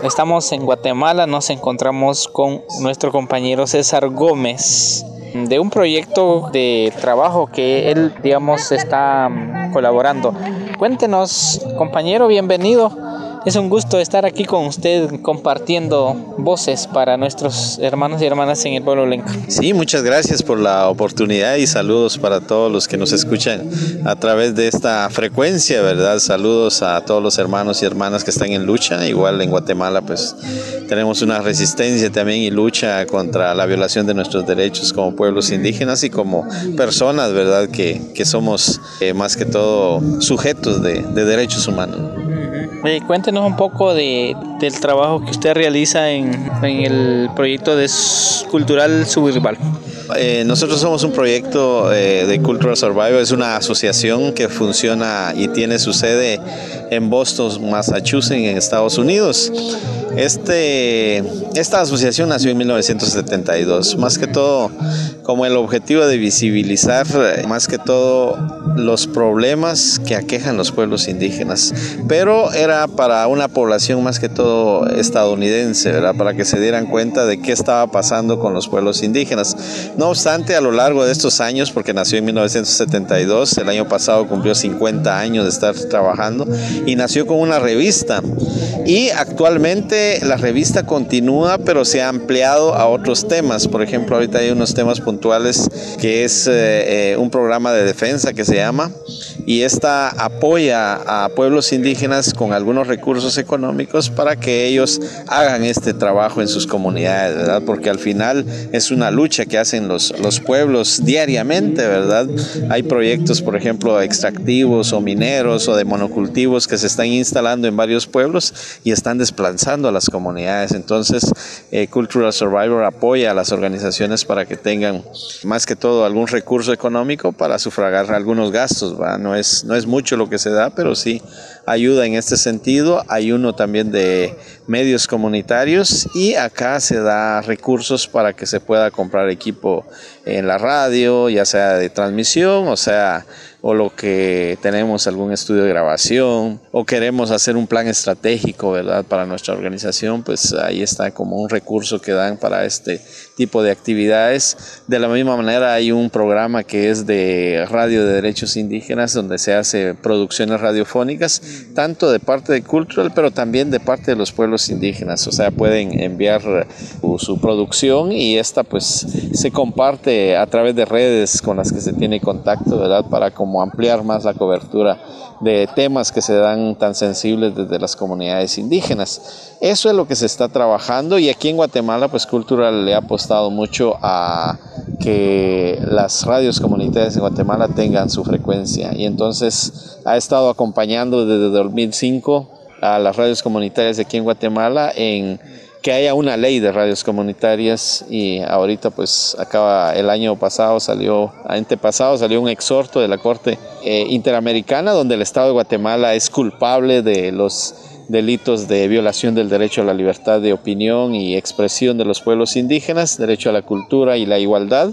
Estamos en Guatemala, nos encontramos con nuestro compañero César Gómez de un proyecto de trabajo que él, digamos, está mm, colaborando. Cuéntenos, compañero, bienvenido. Es un gusto estar aquí con usted compartiendo voces para nuestros hermanos y hermanas en el pueblo lenca. Sí, muchas gracias por la oportunidad y saludos para todos los que nos escuchan a través de esta frecuencia, ¿verdad? Saludos a todos los hermanos y hermanas que están en lucha. Igual en Guatemala, pues tenemos una resistencia también y lucha contra la violación de nuestros derechos como pueblos indígenas y como personas, ¿verdad? Que, que somos eh, más que todo sujetos de, de derechos humanos. Eh, cuéntenos un poco de, del trabajo que usted realiza en, en el proyecto de cultural suburbal. Eh, nosotros somos un proyecto eh, de Cultural Survival, es una asociación que funciona y tiene su sede en Boston, Massachusetts, en Estados Unidos. Este, esta asociación nació en 1972, más que todo como el objetivo de visibilizar más que todo los problemas que aquejan los pueblos indígenas, pero era para una población más que todo estadounidense, ¿verdad? para que se dieran cuenta de qué estaba pasando con los pueblos indígenas. No obstante, a lo largo de estos años, porque nació en 1972, el año pasado cumplió 50 años de estar trabajando y nació con una revista. Y actualmente la revista continúa, pero se ha ampliado a otros temas. Por ejemplo, ahorita hay unos temas puntuales que es eh, eh, un programa de defensa que se llama y esta apoya a pueblos indígenas con algunos recursos económicos para que ellos hagan este trabajo en sus comunidades, ¿verdad? Porque al final es una lucha que hacen los, los pueblos diariamente, ¿verdad? Hay proyectos, por ejemplo, extractivos o mineros o de monocultivos que se están instalando en varios pueblos y están desplazando a las comunidades. Entonces, eh, Cultural Survivor apoya a las organizaciones para que tengan más que todo algún recurso económico para sufragar algunos gastos. No es, no es mucho lo que se da, pero sí ayuda en este sentido. Hay uno también de medios comunitarios y acá se da recursos para que se pueda comprar equipo en la radio, ya sea de transmisión, o sea, o lo que tenemos algún estudio de grabación o queremos hacer un plan estratégico, ¿verdad? Para nuestra organización, pues ahí está como un recurso que dan para este tipo de actividades. De la misma manera hay un programa que es de radio de derechos indígenas donde se hace producciones radiofónicas, tanto de parte de Cultural, pero también de parte de los pueblos indígenas. O sea, pueden enviar su, su producción y esta pues se comparte a través de redes con las que se tiene contacto, ¿verdad? Para como ampliar más la cobertura de temas que se dan tan sensibles desde las comunidades indígenas. Eso es lo que se está trabajando y aquí en Guatemala pues Cultural le ha apostado mucho a que las radios comunitarias en Guatemala tengan su frecuencia y entonces ha estado acompañando desde 2005 a las radios comunitarias de aquí en Guatemala en que haya una ley de radios comunitarias y ahorita pues acaba el año pasado salió, antepasado salió un exhorto de la Corte eh, Interamericana donde el Estado de Guatemala es culpable de los delitos de violación del derecho a la libertad de opinión y expresión de los pueblos indígenas, derecho a la cultura y la igualdad.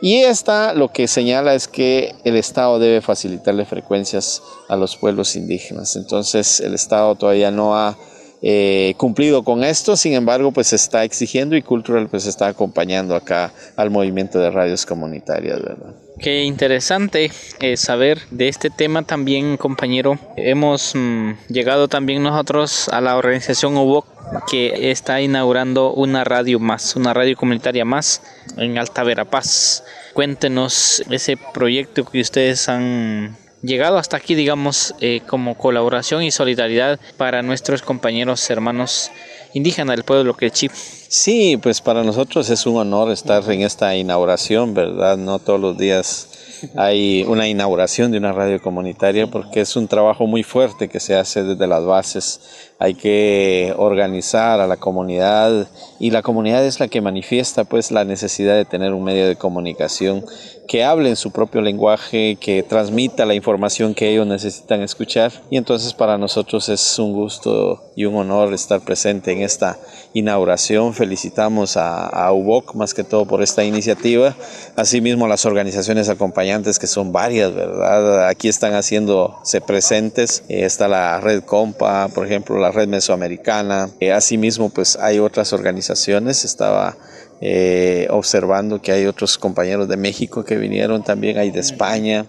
Y esta lo que señala es que el Estado debe facilitarle frecuencias a los pueblos indígenas. Entonces el Estado todavía no ha eh, cumplido con esto, sin embargo, pues se está exigiendo y Cultural pues está acompañando acá al movimiento de radios comunitarias, ¿verdad? Qué interesante eh, saber de este tema también, compañero. Hemos mm, llegado también nosotros a la organización UBOC que está inaugurando una radio más, una radio comunitaria más en Alta Verapaz. Cuéntenos ese proyecto que ustedes han llegado hasta aquí, digamos, eh, como colaboración y solidaridad para nuestros compañeros hermanos indígenas del pueblo Quechí. Sí, pues para nosotros es un honor estar en esta inauguración, ¿verdad? No todos los días hay una inauguración de una radio comunitaria porque es un trabajo muy fuerte que se hace desde las bases. Hay que organizar a la comunidad y la comunidad es la que manifiesta pues la necesidad de tener un medio de comunicación que hable en su propio lenguaje, que transmita la información que ellos necesitan escuchar. Y entonces para nosotros es un gusto y un honor estar presente en esta inauguración. Felicitamos a, a UBOC más que todo por esta iniciativa. Asimismo las organizaciones acompañantes que son varias, ¿verdad? Aquí están haciéndose presentes. está la Red Compa, por ejemplo, la red mesoamericana. Eh, asimismo, pues hay otras organizaciones. Estaba eh, observando que hay otros compañeros de México que vinieron también, hay de España.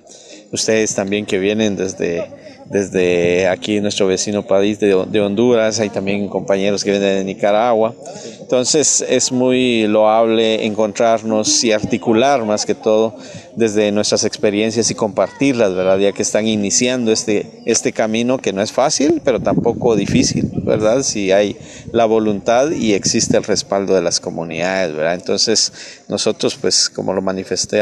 Ustedes también que vienen desde desde aquí nuestro vecino país de, Honduras, hay también compañeros que vienen de Nicaragua. Entonces es muy loable encontrarnos y articular más que todo desde nuestras experiencias y compartirlas, ¿verdad? Ya que están iniciando este, este camino que no es fácil, pero tampoco difícil, ¿verdad? Si hay la voluntad y existe el respaldo de las comunidades, ¿verdad? Entonces nosotros, pues como lo manifesté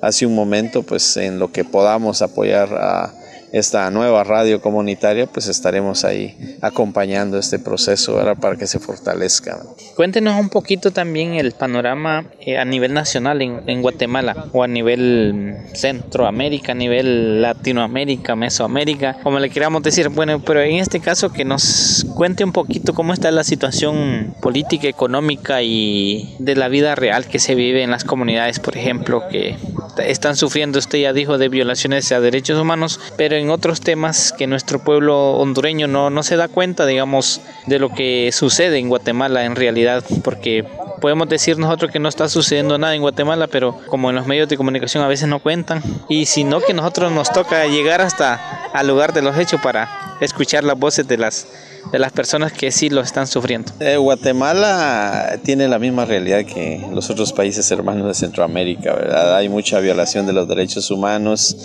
hace un momento, pues en lo que podamos apoyar a esta nueva radio comunitaria, pues estaremos ahí acompañando este proceso para que se fortalezca. Cuéntenos un poquito también el panorama eh, a nivel nacional en, Guatemala o a nivel Centroamérica, a nivel Latinoamérica, Mesoamérica, como le queramos decir. Bueno, pero en este caso que nos cuente un poquito cómo está la situación política, económica y de la vida real que se vive en las comunidades, por ejemplo, que están sufriendo, usted ya dijo, de violaciones a derechos humanos, pero en otros temas que nuestro pueblo hondureño no, no se da cuenta, digamos, de lo que sucede en Guatemala en realidad, porque podemos decir nosotros que no está sucediendo nada en Guatemala, pero como en los medios de comunicación a veces no cuentan, y sino que nosotros nos toca llegar hasta al lugar de los hechos para escuchar las voces de las de las personas que sí lo están sufriendo. Eh, Guatemala tiene la misma realidad que los otros países hermanos de Centroamérica, ¿verdad? Hay mucha violación de los derechos humanos.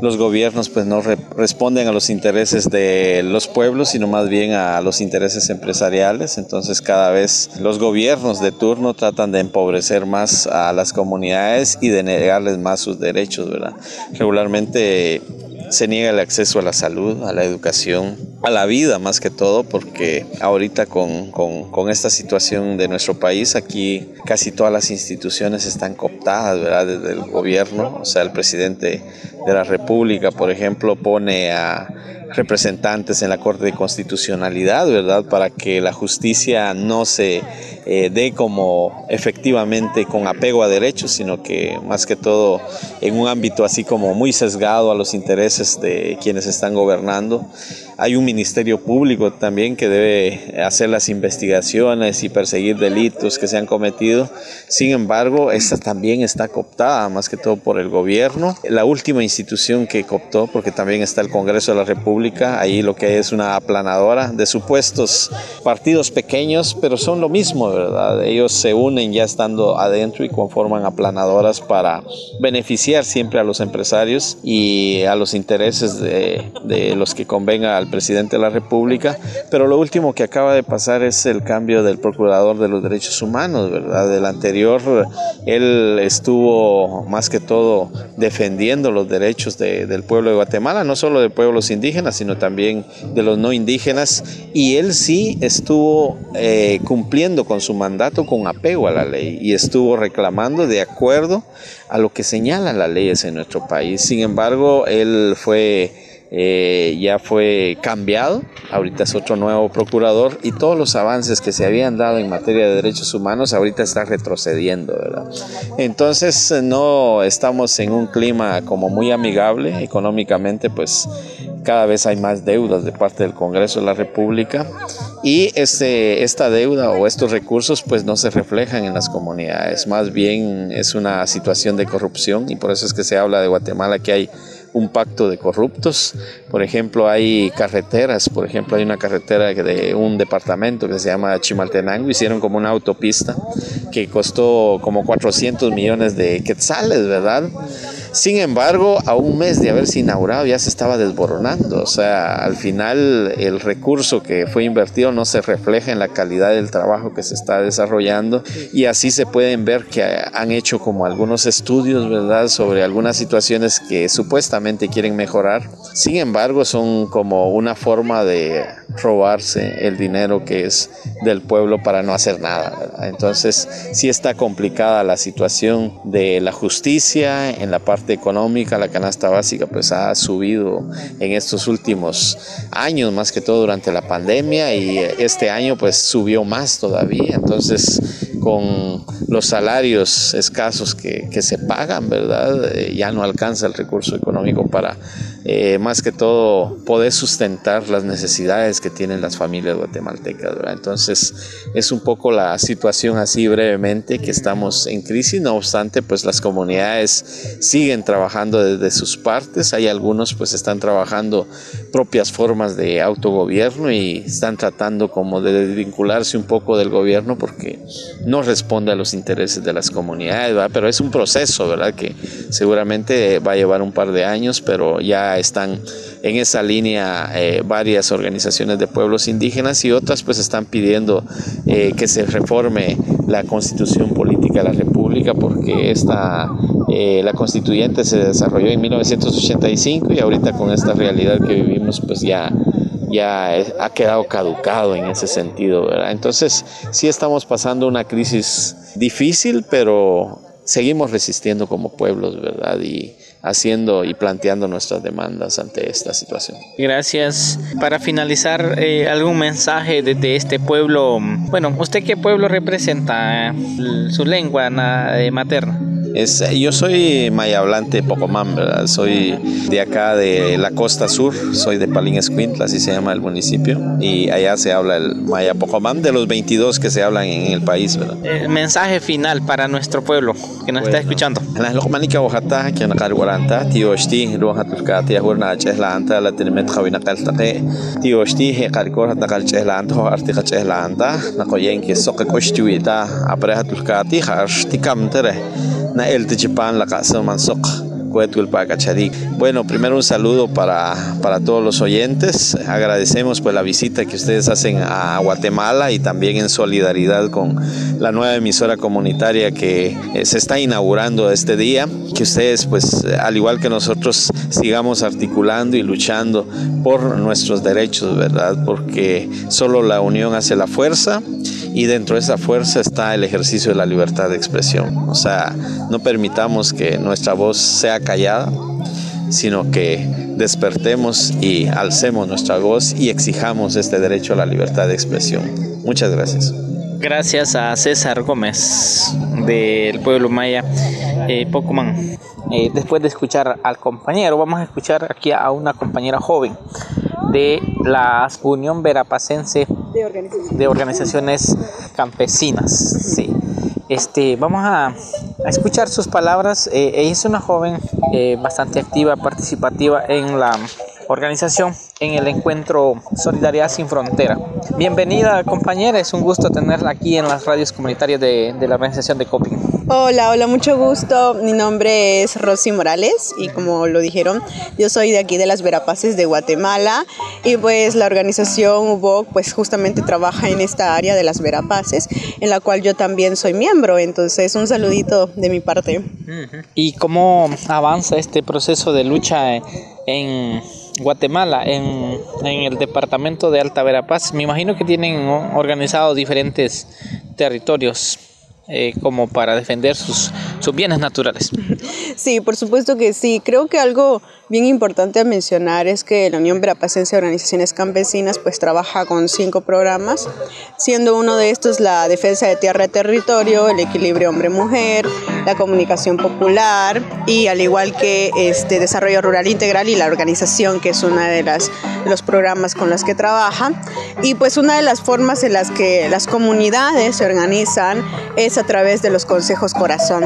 Los gobiernos pues no responden a los intereses de los pueblos, sino más bien a los intereses empresariales. Entonces cada vez los gobiernos de turno tratan de empobrecer más a las comunidades y de negarles más sus derechos, ¿verdad? Regularmente se niega el acceso a la salud, a la educación, a la vida más que todo, porque ahorita con, con, esta situación de nuestro país, aquí casi todas las instituciones están cooptadas, ¿verdad? Desde el gobierno, o sea, el presidente de la República, por ejemplo, pone a representantes en la Corte de Constitucionalidad, ¿verdad? Para que la justicia no se eh, dé como efectivamente con apego a derechos, sino que más que todo en un ámbito así como muy sesgado a los intereses de quienes están gobernando. Hay un ministerio público también que debe hacer las investigaciones y perseguir delitos que se han cometido. Sin embargo, esta también está cooptada más que todo por el gobierno. La última institución que cooptó, porque también está el Congreso de la República, ahí lo que es una aplanadora de supuestos partidos pequeños, pero son lo mismo, ¿verdad? Ellos se unen ya estando adentro y conforman aplanadoras para beneficiar siempre a los empresarios y a los intereses de, de los que convenga al presidente de la República, pero lo último que acaba de pasar es el cambio del procurador de los derechos humanos, ¿verdad? Del anterior, él estuvo más que todo defendiendo los derechos del pueblo de Guatemala, no solo de pueblos indígenas, sino también de los no indígenas, y él sí estuvo eh, cumpliendo con su mandato con apego a la ley y estuvo reclamando de acuerdo a lo que señalan las leyes en nuestro país. Sin embargo, él fue eh, ya fue cambiado, ahorita es otro nuevo procurador y todos los avances que se habían dado en materia de derechos humanos ahorita están retrocediendo, ¿verdad? Entonces no estamos en un clima como muy amigable. Económicamente, pues cada vez hay más deudas de parte del Congreso de la República y este, esta deuda o estos recursos pues no se reflejan en las comunidades, más bien es una situación de corrupción y por eso es que se habla de Guatemala que hay un pacto de corruptos. Por ejemplo, hay carreteras, por ejemplo, hay una carretera de un departamento que se llama Chimaltenango, hicieron como una autopista que costó como 400 millones de quetzales, ¿verdad? Sin embargo, a un mes de haberse inaugurado ya se estaba desboronando. O sea, al final el recurso que fue invertido no se refleja en la calidad del trabajo que se está desarrollando y así se pueden ver que han hecho como algunos estudios, ¿verdad?, sobre algunas situaciones que supuestamente quieren mejorar. Sin embargo, son como una forma de robarse el dinero que es del pueblo para no hacer nada. Entonces, sí está complicada la situación de la justicia en la parte económica, la canasta básica pues ha subido en estos últimos años, más que todo durante la pandemia y este año pues subió más todavía. Entonces, con los salarios escasos que, que se pagan, ¿verdad? Eh, ya no alcanza el recurso económico para eh, más que todo poder sustentar las necesidades que tienen las familias guatemaltecas. Entonces es un poco la situación así brevemente que estamos en crisis, no obstante pues las comunidades siguen trabajando desde sus partes, hay algunos pues están trabajando propias formas de autogobierno y están tratando como de desvincularse un poco del gobierno porque no responde a los intereses de las comunidades, pero es un proceso ¿verdad? que seguramente va a llevar un par de años, pero ya están en esa línea eh, varias organizaciones de pueblos indígenas y otras pues están pidiendo eh, que se reforme la constitución política de la República porque esta, eh, la constituyente se desarrolló en 1985 y ahorita con esta realidad que vivimos pues ya ya ha quedado caducado en ese sentido, ¿verdad? Entonces, sí estamos pasando una crisis difícil, pero seguimos resistiendo como pueblos, ¿verdad? Y haciendo y planteando nuestras demandas ante esta situación. Gracias. Para finalizar, eh, algún mensaje desde este pueblo. Bueno, ¿usted qué pueblo representa? Su lengua eh, materna. Es, yo soy maya hablante Pocomán, ¿verdad? Soy de acá de la costa sur, soy de Palín Escuintla, así se llama el municipio, y allá se habla el maya Pocomán de los 22 que se hablan en el país, ¿verdad? El mensaje final para nuestro pueblo que nos está escuchando. Las locmanica que tío esti, anta la tío esti anta nakoyen que soque tikamtere el tichipan la casa mansok bueno, primero un saludo para, para todos los oyentes. Agradecemos pues la visita que ustedes hacen a Guatemala y también en solidaridad con la nueva emisora comunitaria que eh, se está inaugurando este día. Que ustedes pues al igual que nosotros sigamos articulando y luchando por nuestros derechos, ¿verdad? Porque solo la unión hace la fuerza y dentro de esa fuerza está el ejercicio de la libertad de expresión. O sea, no permitamos que nuestra voz sea callada, sino que despertemos y alcemos nuestra voz y exijamos este derecho a la libertad de expresión. Muchas gracias. Gracias a César Gómez del pueblo maya eh. Eh, después de escuchar al compañero, vamos a escuchar aquí a una compañera joven de la Unión Verapacense de Organizaciones, Campesinas. Sí. Este, vamos a, escuchar sus palabras. Eh, ella es una joven eh, bastante activa, participativa en la organización en el encuentro Solidaridad sin Frontera. Bienvenida compañera, es un gusto tenerla aquí en las radios comunitarias de, de la organización de Coping. Hola, hola, mucho gusto. Mi nombre es Rosy Morales y como lo dijeron, yo soy de aquí de las Verapaces de Guatemala y pues la organización UBOC pues justamente trabaja en esta área de las Verapaces en la cual yo también soy miembro, entonces un saludito de mi parte. ¿Y cómo avanza este proceso de lucha en Guatemala, en, en el departamento de Alta Verapaz? Me imagino que tienen organizado diferentes territorios. Eh, como para defender sus, sus bienes naturales. Sí, por supuesto que sí. Creo que algo bien importante a mencionar es que la Unión Verapacense de Organizaciones Campesinas pues trabaja con cinco programas, siendo uno de estos la defensa de tierra y territorio, el equilibrio hombre-mujer, la comunicación popular y al igual que este desarrollo rural integral y la organización que es una de las los programas con los que trabaja y pues una de las formas en las que las comunidades se organizan es a través de los consejos corazón.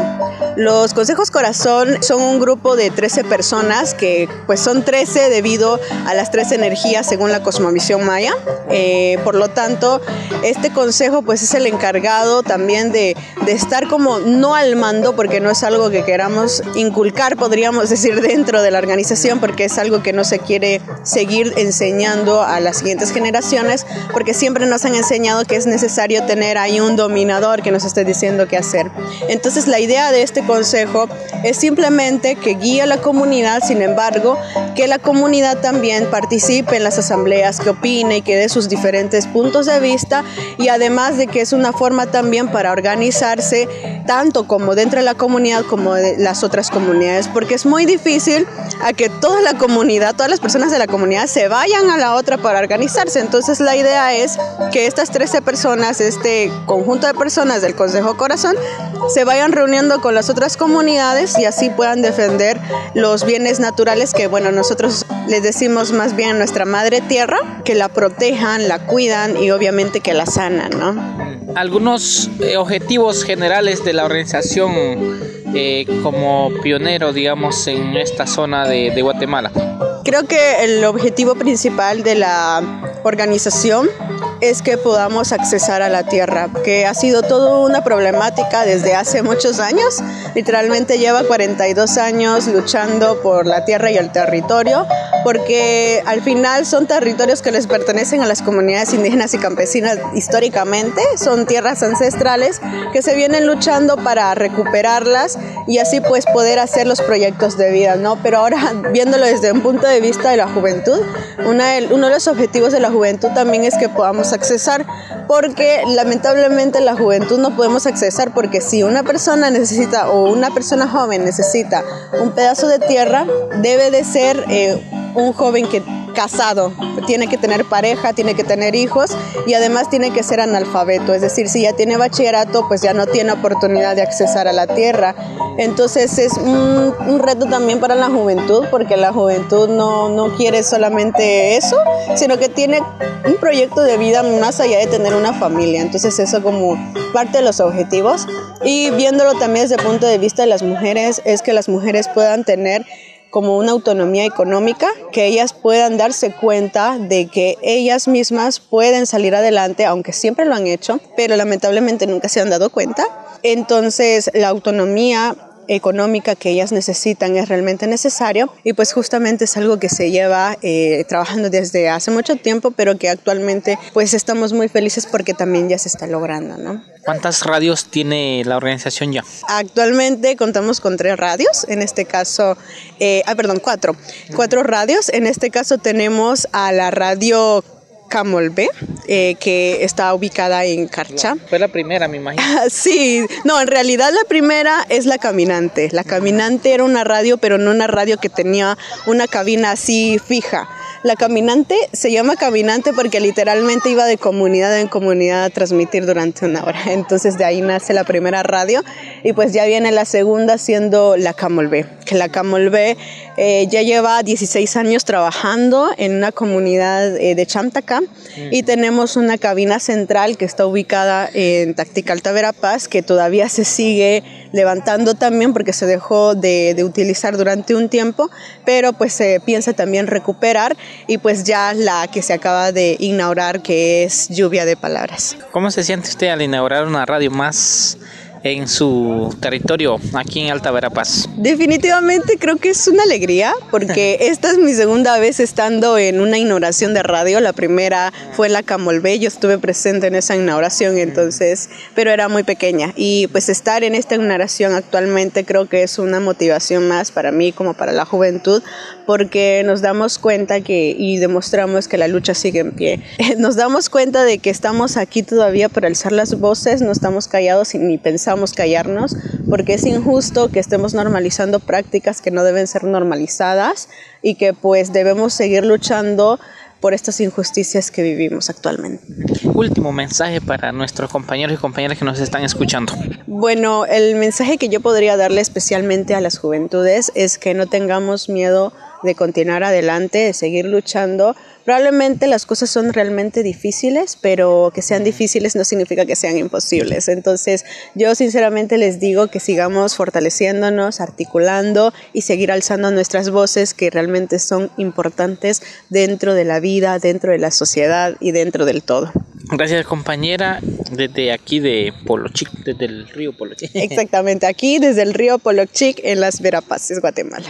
Los consejos corazón son un grupo de 13 personas que pues son 13 debido a las tres energías según la cosmovisión maya. Eh, por lo tanto, este consejo pues es el encargado también de, de estar como no al mando, porque no es algo que queramos inculcar, podríamos decir, dentro de la organización, porque es algo que no se quiere seguir enseñando a las siguientes generaciones, porque siempre nos han enseñado que es necesario tener ahí un dominador que nos esté diciendo qué hacer. Entonces la idea de este consejo es simplemente que guíe a la comunidad, sin embargo, que la comunidad también participe en las asambleas, que opine y que dé sus diferentes puntos de vista y además de que es una forma también para organizarse tanto como dentro de la comunidad como de las otras comunidades, porque es muy difícil a que toda la comunidad, todas las personas de la comunidad se vayan a la otra para organizarse. Entonces la idea es que estas 13 personas, este conjunto de personas del Consejo Corazón, se vayan reuniendo con las otras comunidades y así puedan defender los bienes naturales que, bueno, nosotros les decimos más bien nuestra madre tierra, que la protejan, la cuidan y obviamente que la sanan, ¿no? Algunos eh, objetivos generales de la organización eh, como pionero, digamos, en esta zona de Guatemala. Creo que el objetivo principal de la organización es que podamos accesar a la tierra, que ha sido toda una problemática desde hace muchos años. Literalmente lleva 42 años luchando por la tierra y el territorio, porque al final son territorios que les pertenecen a las comunidades indígenas y campesinas históricamente, son tierras ancestrales que se vienen luchando para recuperarlas y así pues poder hacer los proyectos de vida, ¿no? Pero ahora viéndolo desde un punto de vista de la juventud, una uno de los objetivos de la juventud también es que podamos accesar porque lamentablemente la juventud no podemos accesar porque si una persona necesita o una persona joven necesita un pedazo de tierra, debe de ser eh, un joven que casado, tiene que tener pareja, tiene que tener hijos y además tiene que ser analfabeto, es decir, si ya tiene bachillerato, pues ya no tiene oportunidad de accesar a la tierra. Entonces es un, reto también para la juventud, porque la juventud no, no quiere solamente eso, sino que tiene un proyecto de vida más allá de tener una familia. Entonces eso como parte de los objetivos. Y viéndolo también desde el punto de vista de las mujeres, es que las mujeres puedan tener como una autonomía económica, que ellas puedan darse cuenta de que ellas mismas pueden salir adelante, aunque siempre lo han hecho, pero lamentablemente nunca se han dado cuenta. Entonces, la autonomía económica que ellas necesitan es realmente necesario y pues justamente es algo que se lleva eh, trabajando desde hace mucho tiempo pero que actualmente pues estamos muy felices porque también ya se está logrando, ¿no? ¿Cuántas radios tiene la organización ya? Actualmente contamos con tres radios, en este caso, eh, ah, perdón, cuatro, cuatro radios, en este caso tenemos a la radio Camolbe, eh, que está ubicada en Carcha. Fue la primera, me imagino. sí, no, en realidad la primera es La Caminante. La Caminante era una radio, pero no una radio que tenía una cabina así fija la caminante se llama caminante porque literalmente iba de comunidad en comunidad a transmitir durante una hora. Entonces de ahí nace la primera radio y pues ya viene la segunda siendo la Camolbe, que la Camolbe eh, ya lleva 16 años trabajando en una comunidad eh, de Chamtacá y tenemos una cabina central que está ubicada en Tactical Verapaz que todavía se sigue levantando también porque se dejó de, de utilizar durante un tiempo, pero pues se piensa también recuperar. Y pues ya la que se acaba de inaugurar que es Lluvia de Palabras. ¿Cómo se siente usted al inaugurar una radio más en su territorio aquí en Alta Verapaz? Definitivamente creo que es una alegría porque esta es mi segunda vez estando en una inauguración de radio. La primera fue en la Camolvé, yo estuve presente en esa inauguración entonces, pero era muy pequeña y pues estar en esta inauguración actualmente creo que es una motivación más para mí como para la juventud porque nos damos cuenta que y demostramos que la lucha sigue en pie. Nos damos cuenta de que estamos aquí todavía para alzar las voces, no estamos callados ni pensamos callarnos porque es injusto que estemos normalizando prácticas que no deben ser normalizadas y que pues debemos seguir luchando por estas injusticias que vivimos actualmente. Último mensaje para nuestros compañeros y compañeras que nos están escuchando. Bueno, el mensaje que yo podría darle especialmente a las juventudes es que no tengamos miedo de continuar adelante, de seguir luchando. Probablemente las cosas son realmente difíciles, pero que sean difíciles no significa que sean imposibles. Entonces, yo sinceramente les digo que sigamos fortaleciéndonos, articulando y seguir alzando nuestras voces que realmente son importantes dentro de la vida, dentro de la sociedad y dentro del todo. Gracias compañera, desde aquí de Polochic, desde el río Polochic. Exactamente, aquí desde el río Polochic en las Verapaces, Guatemala.